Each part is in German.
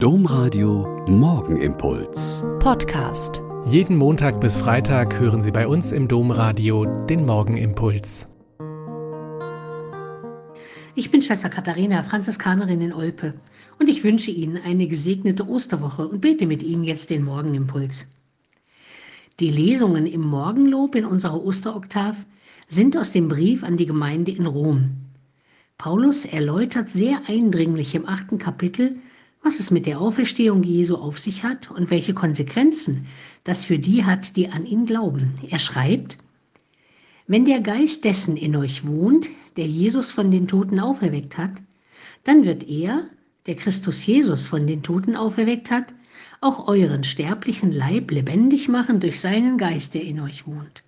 Domradio Morgenimpuls. Podcast. Jeden Montag bis Freitag hören Sie bei uns im Domradio den Morgenimpuls. Ich bin Schwester Katharina, Franziskanerin in Olpe, und ich wünsche Ihnen eine gesegnete Osterwoche und bete mit Ihnen jetzt den Morgenimpuls. Die Lesungen im Morgenlob in unserer Osteroktav sind aus dem Brief an die Gemeinde in Rom. Paulus erläutert sehr eindringlich im achten Kapitel, was es mit der Auferstehung Jesu auf sich hat und welche Konsequenzen das für die hat, die an ihn glauben. Er schreibt, wenn der Geist dessen in euch wohnt, der Jesus von den Toten auferweckt hat, dann wird er, der Christus Jesus von den Toten auferweckt hat, auch euren sterblichen Leib lebendig machen durch seinen Geist, der in euch wohnt.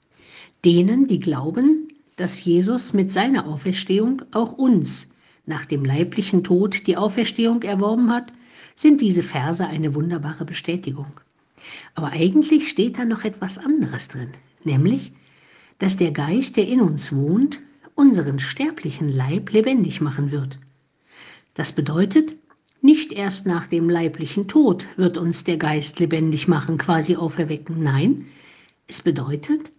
Denen, die glauben, dass Jesus mit seiner Auferstehung auch uns nach dem leiblichen Tod die Auferstehung erworben hat, sind diese Verse eine wunderbare Bestätigung. Aber eigentlich steht da noch etwas anderes drin, nämlich, dass der Geist, der in uns wohnt, unseren sterblichen Leib lebendig machen wird. Das bedeutet, nicht erst nach dem leiblichen Tod wird uns der Geist lebendig machen, quasi auferwecken. Nein, es bedeutet,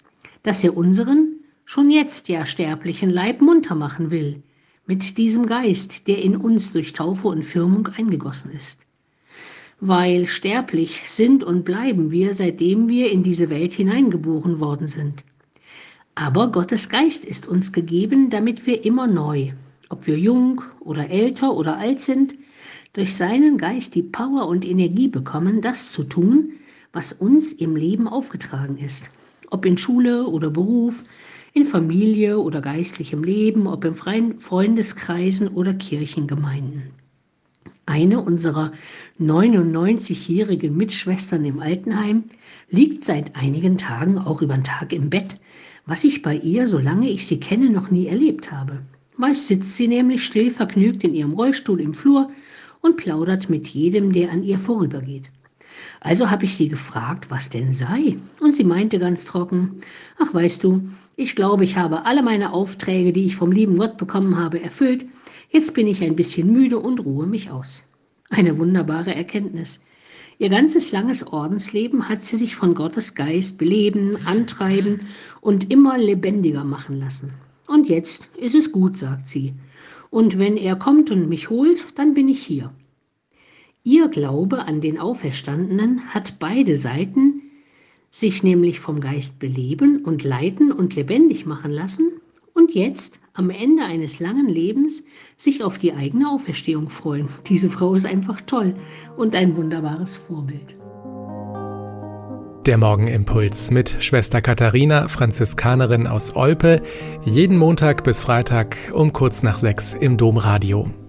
dass er unseren schon jetzt ja sterblichen Leib munter machen will, mit diesem Geist, der in uns durch Taufe und Firmung eingegossen ist. Weil sterblich sind und bleiben wir, seitdem wir in diese Welt hineingeboren worden sind. Aber Gottes Geist ist uns gegeben, damit wir immer neu, ob wir jung oder älter oder alt sind, durch seinen Geist die Power und Energie bekommen, das zu tun, was uns im Leben aufgetragen ist. Ob in Schule oder Beruf, in Familie oder geistlichem Leben, ob in freien Freundeskreisen oder Kirchengemeinden. Eine unserer 99-jährigen Mitschwestern im Altenheim liegt seit einigen Tagen auch über den Tag im Bett, was ich bei ihr, solange ich sie kenne, noch nie erlebt habe. Meist sitzt sie nämlich still vergnügt in ihrem Rollstuhl im Flur und plaudert mit jedem, der an ihr vorübergeht. Also habe ich sie gefragt, was denn sei, und sie meinte ganz trocken, ach weißt du, ich glaube, ich habe alle meine Aufträge, die ich vom lieben Gott bekommen habe, erfüllt, jetzt bin ich ein bisschen müde und ruhe mich aus. Eine wunderbare Erkenntnis. Ihr ganzes langes Ordensleben hat sie sich von Gottes Geist beleben, antreiben und immer lebendiger machen lassen. Und jetzt ist es gut, sagt sie. Und wenn er kommt und mich holt, dann bin ich hier. Ihr Glaube an den Auferstandenen hat beide Seiten, sich nämlich vom Geist beleben und leiten und lebendig machen lassen und jetzt am Ende eines langen Lebens sich auf die eigene Auferstehung freuen. Diese Frau ist einfach toll und ein wunderbares Vorbild. Der Morgenimpuls mit Schwester Katharina, Franziskanerin aus Olpe, jeden Montag bis Freitag um kurz nach sechs im Domradio.